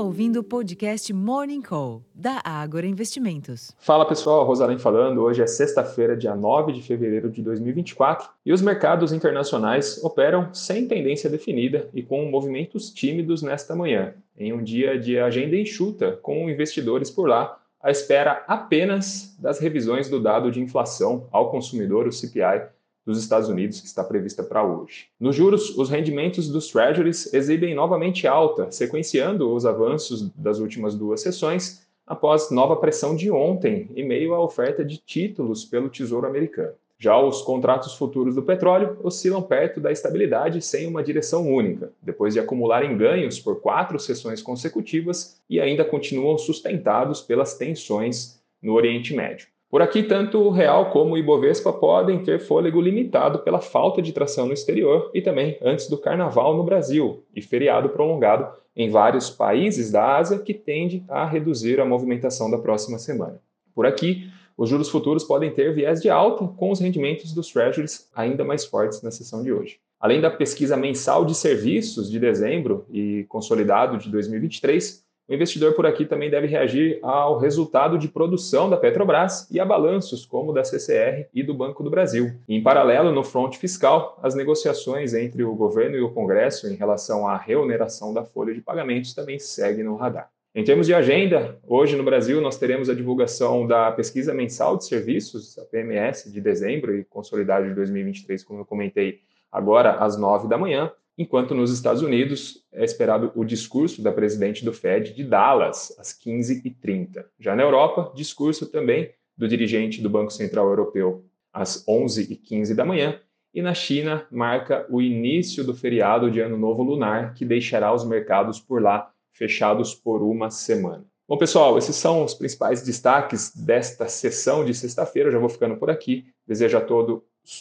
ouvindo o podcast Morning Call, da Ágora Investimentos. Fala pessoal, Rosalém falando. Hoje é sexta-feira, dia 9 de fevereiro de 2024, e os mercados internacionais operam sem tendência definida e com movimentos tímidos nesta manhã, em um dia de agenda enxuta, com investidores por lá à espera apenas das revisões do dado de inflação ao consumidor, o CPI, dos Estados Unidos, que está prevista para hoje. Nos juros, os rendimentos dos Treasuries exibem novamente alta, sequenciando os avanços das últimas duas sessões, após nova pressão de ontem, em meio à oferta de títulos pelo Tesouro Americano. Já os contratos futuros do petróleo oscilam perto da estabilidade sem uma direção única, depois de acumularem ganhos por quatro sessões consecutivas e ainda continuam sustentados pelas tensões no Oriente Médio. Por aqui, tanto o real como o Ibovespa podem ter fôlego limitado pela falta de tração no exterior e também antes do carnaval no Brasil e feriado prolongado em vários países da Ásia que tende a reduzir a movimentação da próxima semana. Por aqui, os juros futuros podem ter viés de alta com os rendimentos dos treasuries ainda mais fortes na sessão de hoje. Além da pesquisa mensal de serviços de dezembro e consolidado de 2023, o investidor por aqui também deve reagir ao resultado de produção da Petrobras e a balanços como da CCR e do Banco do Brasil. em paralelo, no fronte fiscal, as negociações entre o governo e o Congresso em relação à reoneração da folha de pagamentos também seguem no radar. Em termos de agenda, hoje no Brasil nós teremos a divulgação da pesquisa mensal de serviços, a PMS, de dezembro e consolidado de 2023, como eu comentei agora às 9 da manhã enquanto nos Estados Unidos é esperado o discurso da presidente do Fed de Dallas, às 15h30. Já na Europa, discurso também do dirigente do Banco Central Europeu, às 11h15 da manhã. E na China, marca o início do feriado de Ano Novo Lunar, que deixará os mercados por lá fechados por uma semana. Bom, pessoal, esses são os principais destaques desta sessão de sexta-feira. Eu já vou ficando por aqui. Desejo a todos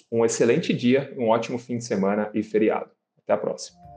um excelente dia, um ótimo fim de semana e feriado. Até a próxima.